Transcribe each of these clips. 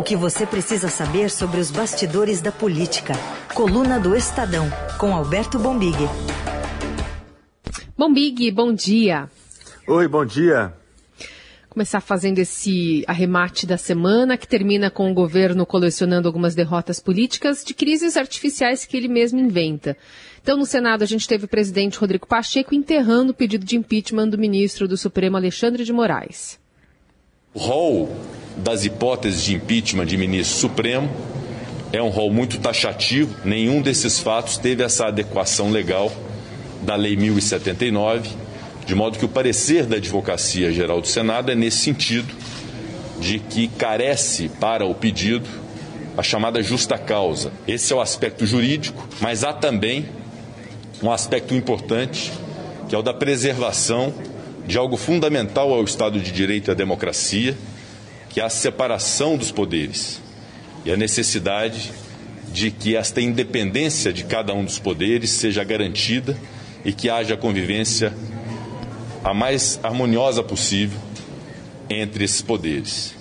O que você precisa saber sobre os bastidores da política. Coluna do Estadão, com Alberto Bombig. Bombig, bom dia. Oi, bom dia. Começar fazendo esse arremate da semana, que termina com o governo colecionando algumas derrotas políticas de crises artificiais que ele mesmo inventa. Então, no Senado, a gente teve o presidente Rodrigo Pacheco enterrando o pedido de impeachment do ministro do Supremo Alexandre de Moraes. O rol das hipóteses de impeachment de ministro supremo é um rol muito taxativo. Nenhum desses fatos teve essa adequação legal da Lei 1079, de modo que o parecer da Advocacia Geral do Senado é nesse sentido, de que carece para o pedido a chamada justa causa. Esse é o aspecto jurídico, mas há também um aspecto importante, que é o da preservação de algo fundamental ao Estado de Direito e à democracia, que é a separação dos poderes e a necessidade de que esta independência de cada um dos poderes seja garantida e que haja convivência a mais harmoniosa possível entre esses poderes.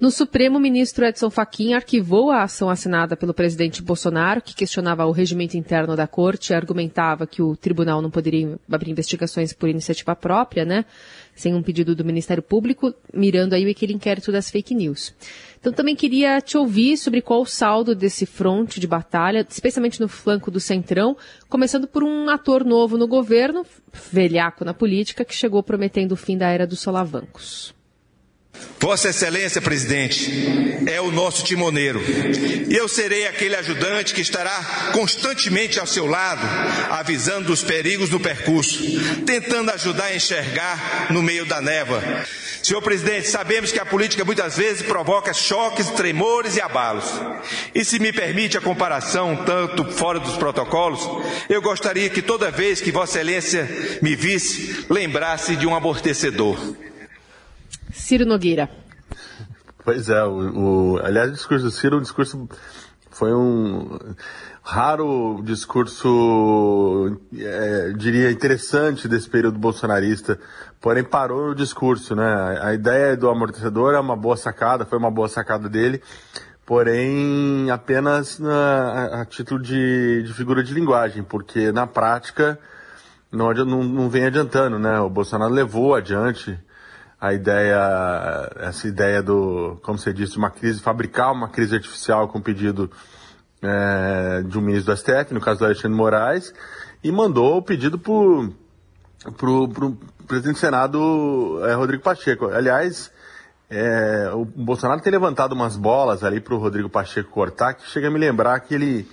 No Supremo, o ministro Edson Fachin arquivou a ação assinada pelo presidente Bolsonaro, que questionava o regimento interno da corte e argumentava que o tribunal não poderia abrir investigações por iniciativa própria, né? Sem um pedido do Ministério Público, mirando aí aquele inquérito das fake news. Então também queria te ouvir sobre qual o saldo desse fronte de batalha, especialmente no flanco do Centrão, começando por um ator novo no governo, velhaco na política, que chegou prometendo o fim da era dos solavancos. Vossa Excelência, presidente, é o nosso timoneiro. E eu serei aquele ajudante que estará constantemente ao seu lado, avisando dos perigos do percurso, tentando ajudar a enxergar no meio da névoa. Senhor presidente, sabemos que a política muitas vezes provoca choques, tremores e abalos. E se me permite a comparação, tanto fora dos protocolos, eu gostaria que toda vez que Vossa Excelência me visse, lembrasse de um amortecedor. Ciro Nogueira. Pois é, o, o, aliás, o discurso do Ciro, o discurso foi um raro discurso, é, diria, interessante desse período bolsonarista, porém parou o discurso, né? A ideia do amortecedor é uma boa sacada, foi uma boa sacada dele, porém apenas na, a, título de, de figura de linguagem, porque na prática não, não, não vem adiantando, né? O Bolsonaro levou adiante a ideia, essa ideia do, como você disse, uma crise, fabricar uma crise artificial com pedido é, de um ministro do STF, no caso do Alexandre Moraes, e mandou o pedido para o presidente do Senado, é, Rodrigo Pacheco. Aliás, é, o Bolsonaro tem levantado umas bolas ali para o Rodrigo Pacheco cortar, que chega a me lembrar que ele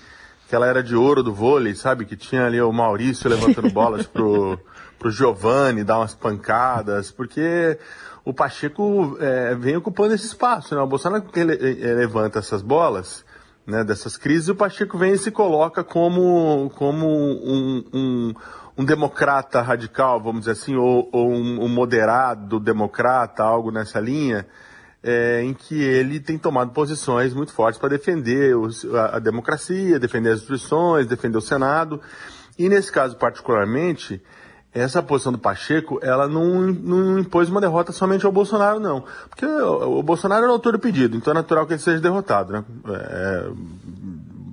que ela era de ouro do vôlei, sabe? Que tinha ali o Maurício levantando bolas pro, pro Giovanni dar umas pancadas, porque o Pacheco é, vem ocupando esse espaço, né? O Bolsonaro que ele, ele levanta essas bolas, né, dessas crises, o Pacheco vem e se coloca como, como um, um, um democrata radical, vamos dizer assim, ou, ou um, um moderado democrata, algo nessa linha, é, em que ele tem tomado posições muito fortes para defender os, a, a, democracia, defender as instituições, defender o Senado. E nesse caso particularmente, essa posição do Pacheco, ela não, não impôs uma derrota somente ao Bolsonaro, não. Porque o, o Bolsonaro é o autor do pedido, então é natural que ele seja derrotado, né? É,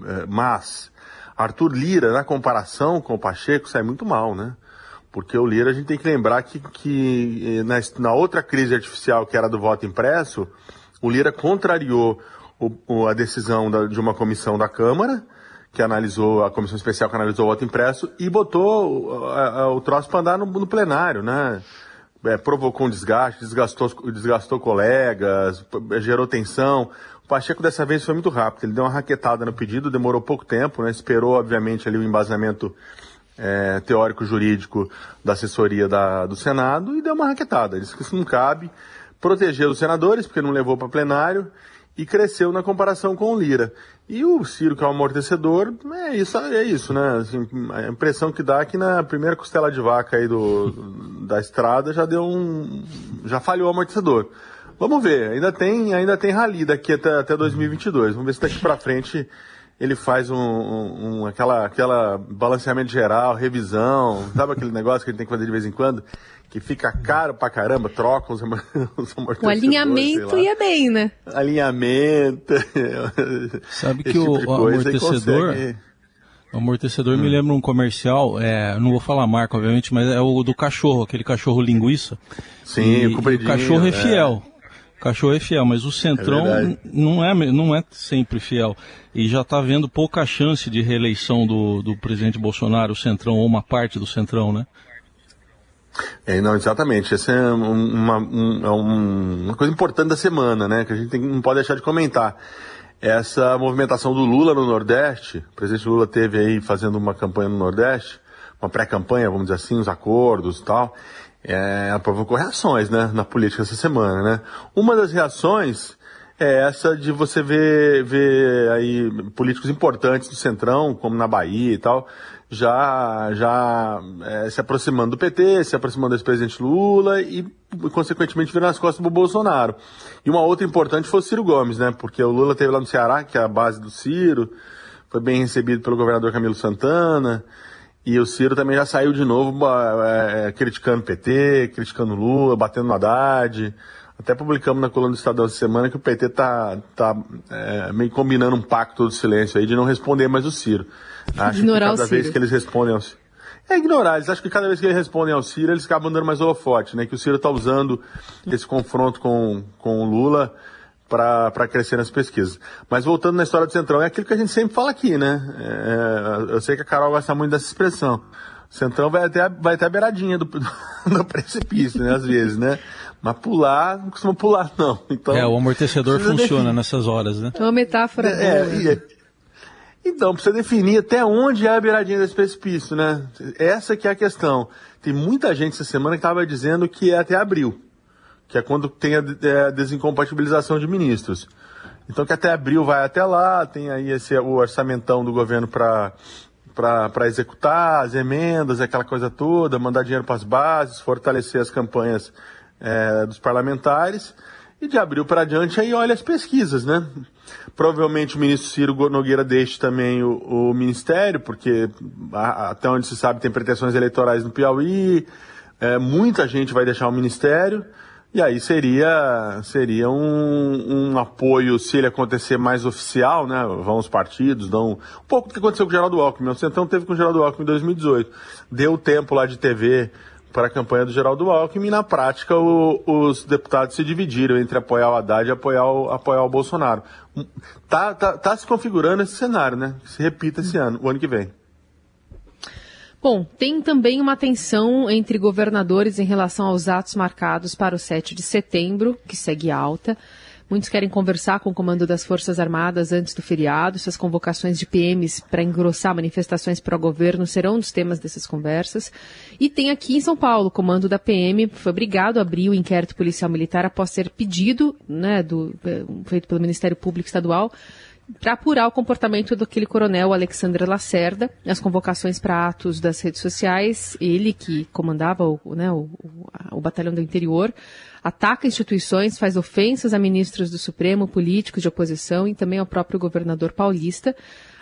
é, mas Arthur Lira, na comparação com o Pacheco, sai muito mal, né? Porque o Lira, a gente tem que lembrar que, que na, na outra crise artificial, que era do voto impresso, o Lira contrariou o, o, a decisão da, de uma comissão da Câmara, que analisou, a comissão especial que analisou o voto impresso, e botou a, a, o troço para andar no, no, plenário, né? É, provocou um desgaste, desgastou, desgastou colegas, gerou tensão. O Pacheco dessa vez foi muito rápido, ele deu uma raquetada no pedido, demorou pouco tempo, né? Esperou, obviamente, ali o embasamento é, teórico-jurídico da assessoria da, do Senado e deu uma raquetada. Disse que isso não cabe. Protegeu os senadores, porque não levou para plenário, e cresceu na comparação com o Lira. E o Ciro, que é um amortecedor, é isso, é isso né? Assim, a impressão que dá é que na primeira costela de vaca aí do, da estrada já deu um. já falhou o amortecedor. Vamos ver, ainda tem, ainda tem rali daqui até, até 2022. Vamos ver se daqui para frente ele faz um, um, aquela, aquela balanceamento geral, revisão, sabe aquele negócio que ele tem que fazer de vez em quando? Que fica caro pra caramba, troca os, os amortecedores. O alinhamento ia bem, né? Alinhamento. Sabe que tipo o, o amortecedor. O amortecedor hum. me lembra um comercial, é, não vou falar a marca, obviamente, mas é o do cachorro, aquele cachorro linguiça. Sim, e, e o cachorro é, é fiel. O cachorro é fiel, mas o Centrão é não, é, não é sempre fiel. E já está vendo pouca chance de reeleição do, do presidente Bolsonaro, o Centrão, ou uma parte do Centrão, né? É, não, exatamente. Essa é uma, uma, uma coisa importante da semana, né? Que a gente tem, não pode deixar de comentar essa movimentação do Lula no Nordeste, o presidente Lula teve aí fazendo uma campanha no Nordeste, uma pré-campanha, vamos dizer assim, os acordos e tal, é, provocou reações, né, na política essa semana, né. Uma das reações é essa de você ver, ver aí políticos importantes do Centrão, como na Bahia e tal, já, já é, se aproximando do PT, se aproximando do ex-presidente Lula e, consequentemente, virando as costas do Bolsonaro. E uma outra importante foi o Ciro Gomes, né? Porque o Lula teve lá no Ceará, que é a base do Ciro, foi bem recebido pelo governador Camilo Santana, e o Ciro também já saiu de novo é, é criticando o PT, criticando Lula, batendo no Haddad. Até publicamos na coluna do Estadão essa semana que o PT tá, tá é, meio combinando um pacto do silêncio aí de não responder mais o Ciro. Acho Ignorar que cada vez que eles respondem ao Ciro. É ignorar, eles acham que cada vez que eles respondem ao Ciro, eles acabam dando mais holofote, né? Que o Ciro está usando esse confronto com, com o Lula para crescer nas pesquisas. Mas voltando na história do Centrão, é aquilo que a gente sempre fala aqui, né? É, eu sei que a Carol gosta muito dessa expressão. O Centrão vai até, a, vai até a beiradinha do, do precipício, né? Às vezes, né? Mas pular, não costuma pular, não. Então, é, o amortecedor funciona nessas horas, né? É uma metáfora. É, boa, é, então, precisa definir até onde é a beiradinha desse precipício, né? Essa que é a questão. Tem muita gente essa semana que estava dizendo que é até abril, que é quando tem a, é, a desincompatibilização de ministros. Então, que até abril vai até lá, tem aí esse, o orçamentão do governo para para executar as emendas, aquela coisa toda, mandar dinheiro para as bases, fortalecer as campanhas é, dos parlamentares. E de abril para diante aí olha as pesquisas, né? Provavelmente o ministro Ciro Nogueira deixe também o, o ministério, porque a, até onde se sabe tem pretensões eleitorais no Piauí, é, muita gente vai deixar o ministério, e aí seria, seria um, um apoio, se ele acontecer mais oficial, né? Vão os partidos, dão um pouco do que aconteceu com o Geraldo Alckmin. O Centrão teve com o Geraldo Alckmin em 2018. Deu tempo lá de TV para a campanha do Geraldo Alckmin e na prática o, os deputados se dividiram entre apoiar o Haddad e apoiar o, apoiar o Bolsonaro. Tá, tá, tá se configurando esse cenário, né? Se repita esse ano, o ano que vem. Bom, tem também uma tensão entre governadores em relação aos atos marcados para o 7 de setembro, que segue alta. Muitos querem conversar com o comando das Forças Armadas antes do feriado. Essas convocações de PMs para engrossar manifestações pró-governo serão um dos temas dessas conversas. E tem aqui em São Paulo, o comando da PM foi obrigado a abrir o inquérito policial militar após ser pedido, né, do, eh, feito pelo Ministério Público Estadual, para apurar o comportamento daquele coronel Alexandre Lacerda, as convocações para atos das redes sociais, ele que comandava o, né, o, o, o batalhão do interior, ataca instituições, faz ofensas a ministros do Supremo, políticos de oposição e também ao próprio governador paulista.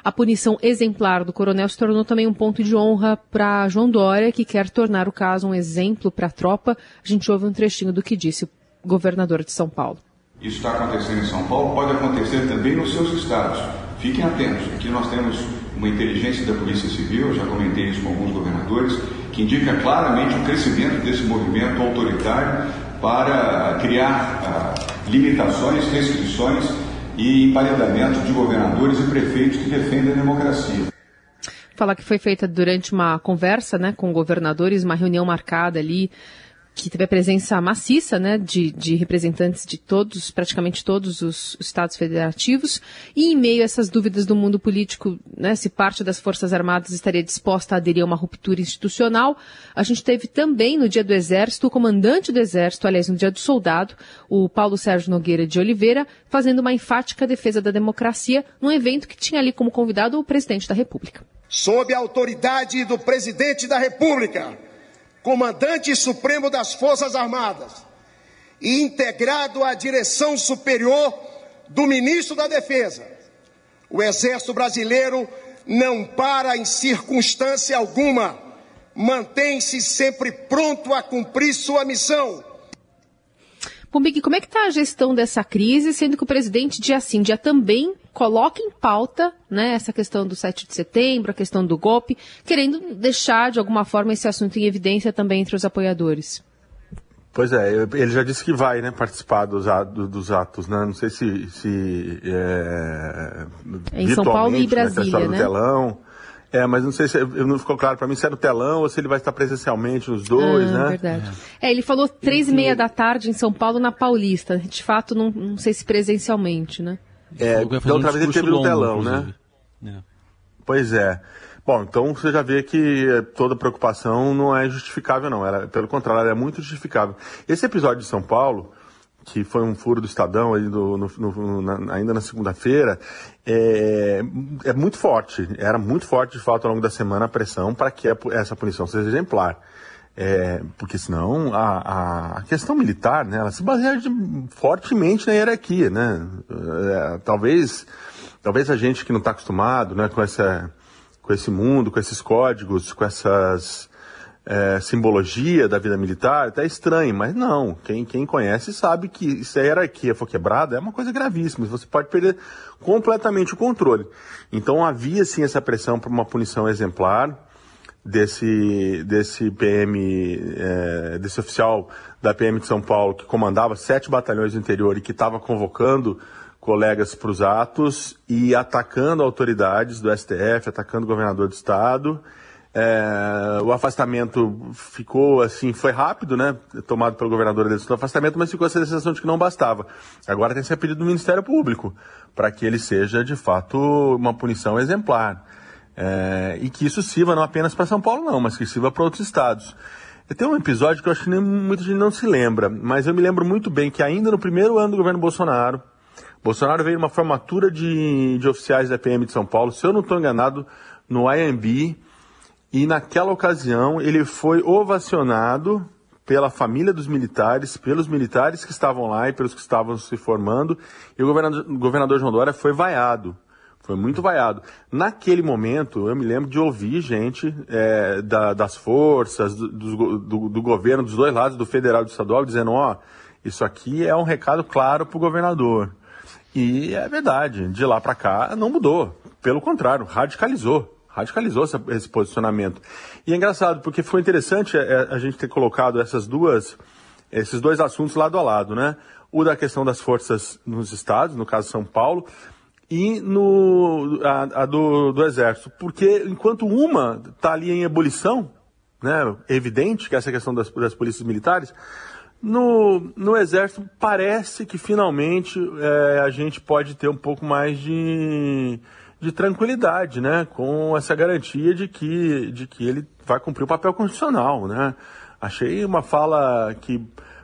A punição exemplar do coronel se tornou também um ponto de honra para João Dória, que quer tornar o caso um exemplo para a tropa. A gente ouve um trechinho do que disse o governador de São Paulo. Isso está acontecendo em São Paulo, pode acontecer também nos seus estados. Fiquem atentos. Aqui nós temos uma inteligência da Polícia Civil, já comentei isso com alguns governadores, que indica claramente o crescimento desse movimento autoritário para criar uh, limitações, restrições e emparedamento de governadores e prefeitos que defendem a democracia. Falar que foi feita durante uma conversa né, com governadores, uma reunião marcada ali que teve a presença maciça né, de, de, representantes de todos, praticamente todos os, os, estados federativos, e em meio a essas dúvidas do mundo político, né, se parte das Forças Armadas estaria disposta a aderir a uma ruptura institucional, a gente teve também no dia do Exército o comandante do Exército, aliás, no dia do soldado, o Paulo Sérgio Nogueira de Oliveira, fazendo uma enfática defesa da democracia num evento que tinha ali como convidado o presidente da República. Sob a autoridade do presidente da República comandante supremo das Forças Armadas, e integrado à direção superior do ministro da Defesa, O Exército Brasileiro não para em circunstância alguma, mantém-se sempre pronto a cumprir sua missão. Pombig, como é que está a gestão dessa crise, sendo que o presidente dia sim, dia também coloca em pauta né, essa questão do 7 de setembro, a questão do golpe, querendo deixar de alguma forma esse assunto em evidência também entre os apoiadores? Pois é, ele já disse que vai né, participar dos, atos, né? Não sei se. se é, em São Paulo e né, Brasília, né? né? É, mas não sei se não ficou claro para mim se é no telão ou se ele vai estar presencialmente nos dois, ah, né? Verdade. É, ele falou três e meia da tarde em São Paulo na Paulista. De fato, não, não sei se presencialmente, né? É, da outra vez ele teve no telão, né? É. Pois é. Bom, então você já vê que eh, toda preocupação não é justificável, não. Era, pelo contrário, é muito justificável. Esse episódio de São Paulo, que foi um furo do Estadão aí do, no, no, na, ainda na segunda-feira, é, é, muito forte. Era muito forte, de fato, ao longo da semana a pressão para que essa punição seja exemplar. É, porque senão a, a, questão militar, né, ela se baseia de, fortemente na hierarquia, né? É, talvez, talvez a gente que não está acostumado, né, com essa com esse mundo, com esses códigos, com essas é, simbologia da vida militar, até estranho, mas não. Quem, quem conhece sabe que se a hierarquia for quebrada é uma coisa gravíssima. Você pode perder completamente o controle. Então havia sim essa pressão para uma punição exemplar desse, desse PM, é, desse oficial da PM de São Paulo que comandava sete batalhões do interior e que estava convocando colegas para os atos e atacando autoridades do STF, atacando o governador do estado. É, o afastamento ficou assim, foi rápido, né? Tomado pelo governador do afastamento, mas ficou essa sensação de que não bastava. Agora tem que ser pedido do Ministério Público para que ele seja de fato uma punição exemplar. É, e que isso sirva não apenas para São Paulo, não, mas que sirva para outros estados. Tem um episódio que eu acho que nem, muita gente não se lembra, mas eu me lembro muito bem que ainda no primeiro ano do governo Bolsonaro, Bolsonaro veio numa formatura de, de oficiais da PM de São Paulo, se eu não estou enganado, no IMB, e naquela ocasião ele foi ovacionado pela família dos militares, pelos militares que estavam lá e pelos que estavam se formando, e o governador, governador João Dória foi vaiado. Foi muito vaiado. Naquele momento, eu me lembro de ouvir gente é, da, das forças, do, do, do, governo, dos dois lados, do federal e do estadual, dizendo: ó, oh, isso aqui é um recado claro para o governador. E é verdade, de lá para cá não mudou. Pelo contrário, radicalizou. Radicalizou esse posicionamento. E é engraçado, porque foi interessante é, a gente ter colocado essas duas, esses dois assuntos lado a lado, né? O da questão das forças nos estados, no caso São Paulo, e no, a, a do, do Exército. Porque enquanto uma está ali em ebulição, né, evidente que essa questão das, das polícias militares, no, no Exército, parece que finalmente é, a gente pode ter um pouco mais de, de tranquilidade, né? Com essa garantia de que, de que ele vai cumprir o papel constitucional, né? Achei uma fala que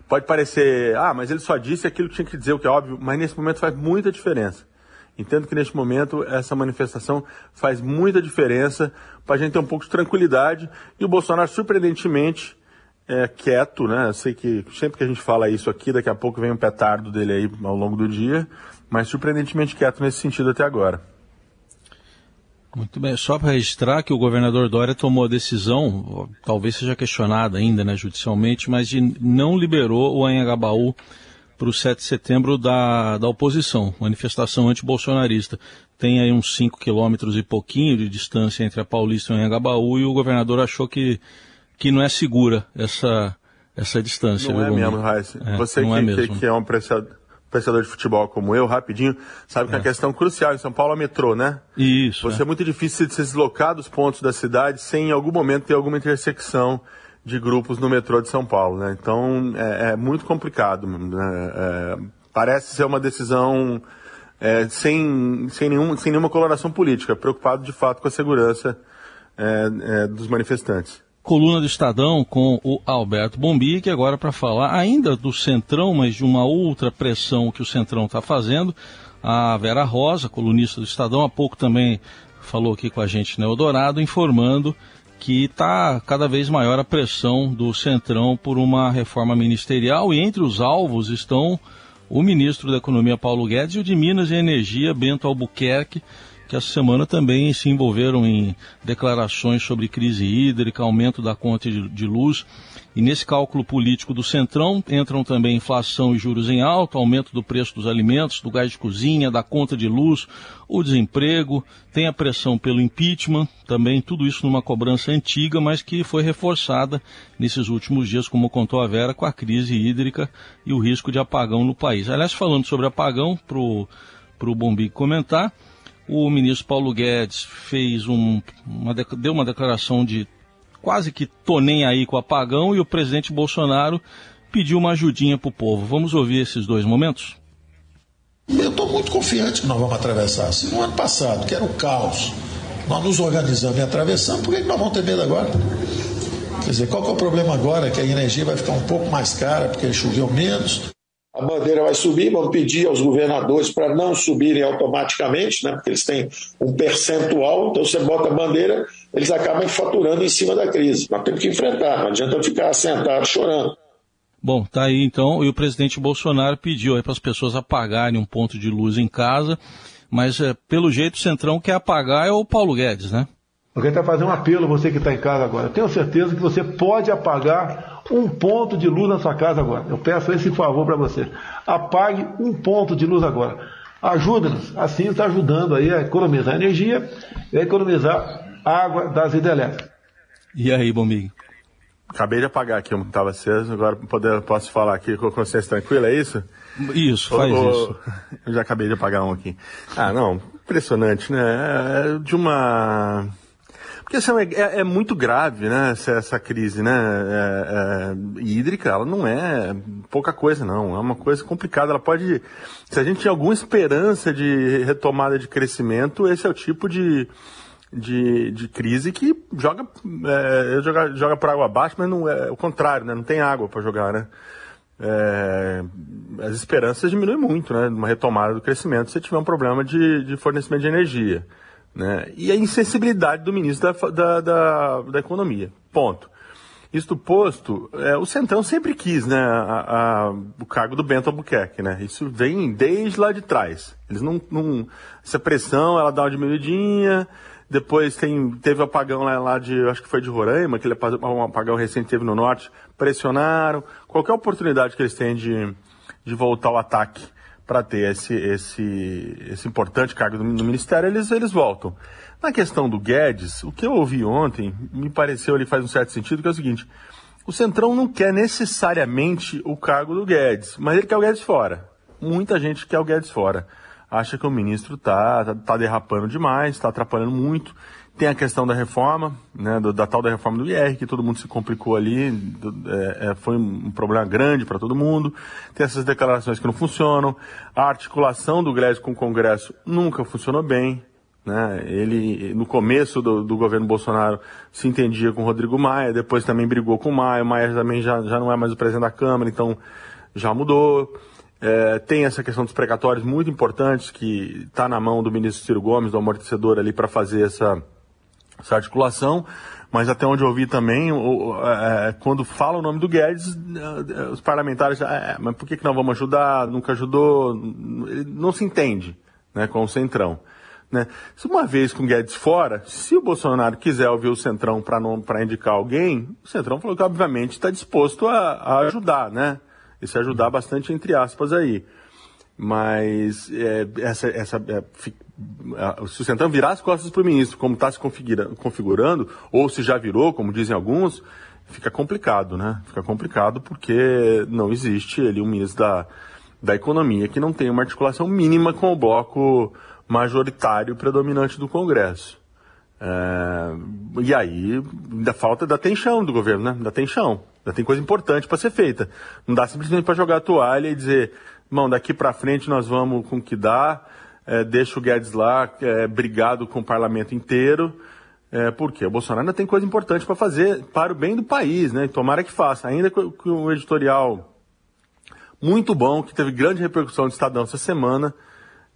pode parecer, ah, mas ele só disse aquilo que tinha que dizer, o que é óbvio, mas nesse momento faz muita diferença. Entendo que neste momento essa manifestação faz muita diferença para a gente ter um pouco de tranquilidade e o Bolsonaro, surpreendentemente, é, quieto, né? Eu sei que sempre que a gente fala isso aqui, daqui a pouco vem um petardo dele aí ao longo do dia, mas surpreendentemente quieto nesse sentido até agora. Muito bem, só para registrar que o governador Dória tomou a decisão, talvez seja questionada ainda né, judicialmente, mas de não liberou o Anhangabaú para o 7 de setembro da, da oposição, manifestação antibolsonarista. Tem aí uns 5 quilômetros e pouquinho de distância entre a Paulista e o Anhangabaú e o governador achou que que não é segura essa, essa distância. Não é mesmo, Raíssa. É, Você que, é mesmo. que, que é um apreciador, apreciador de futebol como eu, rapidinho, sabe que é. a questão crucial em São Paulo é o metrô, né? Isso. Você é. é muito difícil de se deslocar dos pontos da cidade sem em algum momento ter alguma intersecção de grupos no metrô de São Paulo, né? Então é, é muito complicado. Né? É, parece ser uma decisão é, sem, sem, nenhum, sem nenhuma coloração política, preocupado de fato com a segurança é, dos manifestantes coluna do Estadão com o Alberto Bombi, agora para falar ainda do Centrão, mas de uma outra pressão que o Centrão está fazendo. A Vera Rosa, colunista do Estadão, há pouco também falou aqui com a gente no Eldorado, informando que está cada vez maior a pressão do Centrão por uma reforma ministerial e entre os alvos estão o ministro da Economia Paulo Guedes e o de Minas e Energia Bento Albuquerque que essa semana também se envolveram em declarações sobre crise hídrica, aumento da conta de, de luz. E nesse cálculo político do Centrão entram também inflação e juros em alta, aumento do preço dos alimentos, do gás de cozinha, da conta de luz, o desemprego, tem a pressão pelo impeachment, também tudo isso numa cobrança antiga, mas que foi reforçada nesses últimos dias, como contou a Vera, com a crise hídrica e o risco de apagão no país. Aliás, falando sobre apagão, para o Bombi comentar, o ministro Paulo Guedes fez um, uma, deu uma declaração de quase que tô nem aí com o apagão e o presidente Bolsonaro pediu uma ajudinha para o povo. Vamos ouvir esses dois momentos? Eu estou muito confiante que nós vamos atravessar. Se no ano passado, que era o caos, nós nos organizamos e atravessamos, por que nós vamos ter medo agora? Quer dizer, qual que é o problema agora? Que a energia vai ficar um pouco mais cara porque choveu menos a bandeira vai subir, vamos pedir aos governadores para não subirem automaticamente, né, porque eles têm um percentual, então você bota a bandeira, eles acabam faturando em cima da crise. Nós temos que enfrentar, não adianta ficar sentado chorando. Bom, tá aí então, e o presidente Bolsonaro pediu para as pessoas apagarem um ponto de luz em casa, mas é, pelo jeito o Centrão quer apagar é o Paulo Guedes, né? Eu quero fazer um apelo, você que está em casa agora. Tenho certeza que você pode apagar um ponto de luz na sua casa agora. Eu peço esse favor para você. Apague um ponto de luz agora. Ajuda-nos. Assim está ajudando aí a economizar energia e a economizar água das hidrelétricas. E aí, Bombig? Acabei de apagar aqui um que estava aceso, agora poder, posso falar aqui com consciência tranquila, é isso? Isso, faz isso. Eu já acabei de apagar um aqui. Ah, não, impressionante, né? É de uma porque assim, é, é, muito grave, né, essa, essa crise, né, é, é, hídrica, ela não é pouca coisa, não. É uma coisa complicada. Ela pode, se a gente tinha alguma esperança de retomada de crescimento, esse é o tipo de, de, de crise que joga, é, joga, joga para água abaixo, mas não é o contrário, né, não tem água para jogar, né. É, as esperanças diminuem muito, né, numa retomada do crescimento, se tiver um problema de, de fornecimento de energia. Né? E a insensibilidade do ministro da, da, da, da Economia. Ponto. Isto posto, é, o Centrão sempre quis né, a, a, o cargo do Bento Albuquerque. Né? Isso vem desde lá de trás. Eles não, não, essa pressão ela dá uma diminuidinha, depois tem, teve apagão lá, lá de, acho que foi de Roraima, aquele um apagão recente teve no norte, pressionaram. Qualquer oportunidade que eles têm de, de voltar ao ataque para ter esse, esse, esse importante cargo no Ministério, eles, eles voltam. Na questão do Guedes, o que eu ouvi ontem me pareceu ali faz um certo sentido, que é o seguinte, o Centrão não quer necessariamente o cargo do Guedes, mas ele quer o Guedes fora. Muita gente quer o Guedes fora. Acha que o ministro está tá, tá derrapando demais, está atrapalhando muito. Tem a questão da reforma, né, do, da tal da reforma do IR, que todo mundo se complicou ali, do, é, é, foi um problema grande para todo mundo. Tem essas declarações que não funcionam. A articulação do Gleisi com o Congresso nunca funcionou bem. Né? Ele, no começo do, do, governo Bolsonaro, se entendia com o Rodrigo Maia, depois também brigou com o Maia. O Maia também já, já não é mais o presidente da Câmara, então já mudou. É, tem essa questão dos precatórios muito importantes, que está na mão do ministro Ciro Gomes, do amortecedor ali, para fazer essa essa articulação, mas até onde eu ouvi também, o, é, quando fala o nome do Guedes, é, os parlamentares, é, mas por que, que não vamos ajudar? Nunca ajudou? Não se entende né, com o Centrão. Né? Se uma vez com o Guedes fora, se o Bolsonaro quiser ouvir o Centrão para indicar alguém, o Centrão falou que obviamente está disposto a, a, ajudar, né? E se ajudar bastante entre aspas aí. Mas é, essa, essa é, se o Centrão virar as costas para o ministro, como está se configurando, ou se já virou, como dizem alguns, fica complicado, né? Fica complicado porque não existe ali um ministro da, da Economia que não tem uma articulação mínima com o bloco majoritário predominante do Congresso. É, e aí ainda falta da atenção do governo, né? Da atenção. Ainda tem coisa importante para ser feita. Não dá simplesmente para jogar a toalha e dizer, mão, daqui para frente nós vamos com o que dá é, deixa o Guedes lá é, brigado com o parlamento inteiro. É, porque o Bolsonaro ainda tem coisa importante para fazer para o bem do país, né? Tomara que faça. Ainda com, um editorial muito bom, que teve grande repercussão no Estadão essa semana,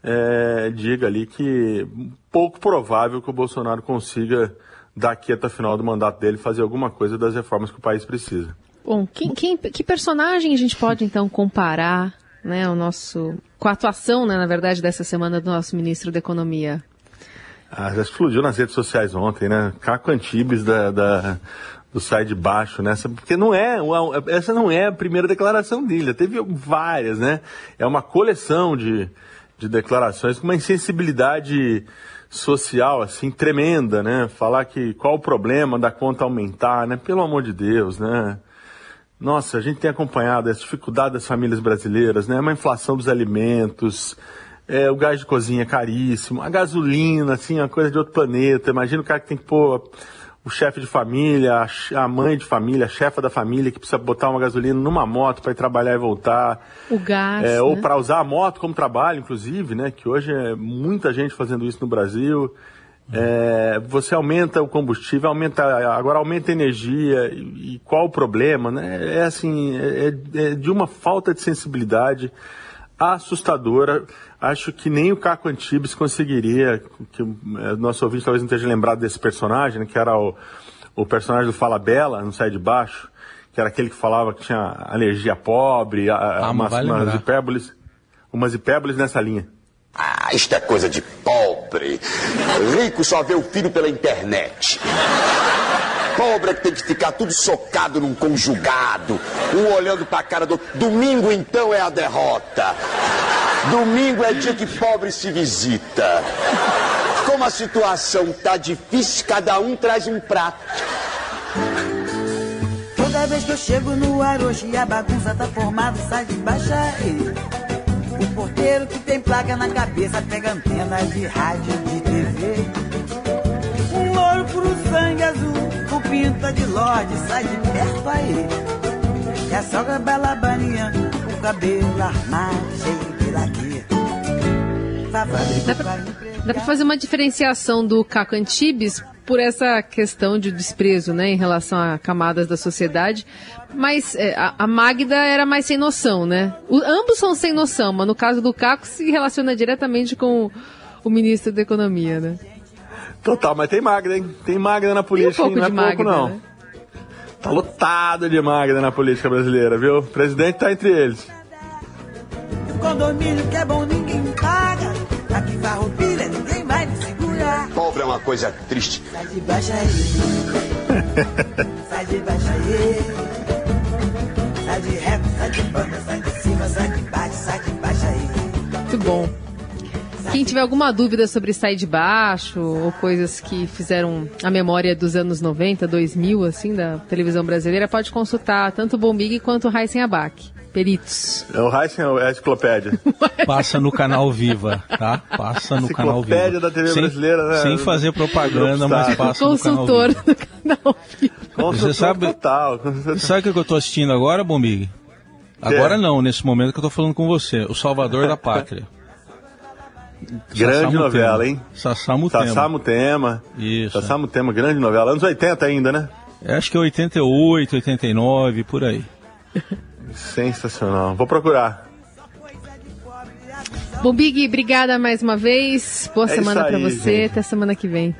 é, diga ali que pouco provável que o Bolsonaro consiga, daqui até o final do mandato dele, fazer alguma coisa das reformas que o país precisa. Bom, quem, quem, que personagem a gente pode então comparar né, o nosso, com a atuação, né, na verdade, dessa semana do nosso ministro da Economia? Ah, já explodiu nas redes sociais ontem, né? Caco Antibes da, da, do Sai de Baixo, né? Porque não é, essa não é a primeira declaração dele, teve várias, né? É uma coleção de, de declarações com uma insensibilidade social, assim, tremenda, né? Falar que qual o problema da conta aumentar, né? Pelo amor de Deus, né? Nossa, a gente tem acompanhado as dificuldades das famílias brasileiras, né? Uma inflação dos alimentos, é, o gás de cozinha caríssimo, a gasolina, assim, uma coisa de outro planeta. Imagina o cara que tem que pôr o chefe de família, a mãe de família, a chefa da família que precisa botar uma gasolina numa moto para ir trabalhar e voltar. O gás. É, né? Ou para usar a moto como trabalho, inclusive, né? Que hoje é muita gente fazendo isso no Brasil. É, você aumenta o combustível, aumenta agora aumenta a energia e, e qual o problema, né? É assim, é, é, de uma falta de sensibilidade assustadora. Acho que nem o Caco Antibes conseguiria, que é, nosso ouvinte talvez não esteja lembrado desse personagem, né, que era o, o personagem do Fala Bela, no Sai de Baixo, que era aquele que falava que tinha alergia pobre, ah, umas, umas hipérboles, umas hipérboles nessa linha. Ah, isto é coisa de pobre. Rico só vê o filho pela internet. Pobre é que tem que ficar tudo socado num conjugado, um olhando pra cara do. Domingo então é a derrota. Domingo é dia que pobre se visita. Como a situação tá difícil, cada um traz um prato. Toda vez que eu chego no ar hoje a bagunça tá formada, sai de baixa aí. O porteiro que tem placa na cabeça pega antena de rádio de TV. Um louro puro sangue azul, com pinta de lorde, sai de perto aí. E a sogra balabaninha, o cabelo armado, cheio de laque. Dá pra, dá pra fazer uma diferenciação do Caco Antibes por essa questão de desprezo, né, em relação a camadas da sociedade. Mas é, a, a, Magda era mais sem noção, né? O, ambos são sem noção, mas no caso do Caco se relaciona diretamente com o, o ministro da Economia, né? Total, mas tem Magda, hein? Tem Magda na política, um não é Magda, pouco não. Né? Tá lotado de Magda na política brasileira, viu? O presidente tá entre eles. Condomínio que é bom, Aqui farroupilha, ninguém vai me segurar. Pobre é uma coisa triste. Sai de baixo aí. sai de baixo aí. Sai de reto, sai de banda, sai de cima, sai de baixo, sai de baixo aí. Muito bom. Quem tiver alguma dúvida sobre sair de baixo ou coisas que fizeram a memória dos anos 90, 2000, assim, da televisão brasileira, pode consultar tanto o Bombig quanto o Heisen Abac. Peritos. É o Heisen é a enciclopédia. Passa no canal Viva, tá? Passa no canal Viva. Enciclopédia da TV sem, brasileira, né? Sem fazer propaganda, mas passa Consultor no canal Viva. do canal Viva. Consultor Você sabe, total. sabe o que eu tô assistindo agora, Bombig? Agora não, nesse momento que eu tô falando com você. O Salvador da Pátria. Grande novela, hein? Sassamutema. Sassamutema. Isso. Sassamutema, grande novela. Anos 80 ainda, né? Acho que é 88, 89, por aí. Sensacional. Vou procurar. Bom, Big, obrigada mais uma vez. Boa É semana isso pra aí, você. gente. Até semana que vem.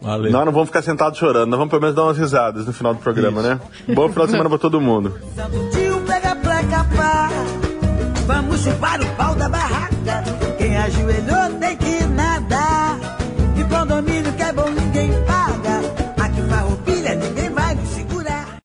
Valeu. Nós não vamos ficar sentados chorando, nós vamos pelo menos dar umas risadas no final do programa, né? Bom final de semana pra todo mundo. Vamos chupar o pau da barraca. Quem ajoelhou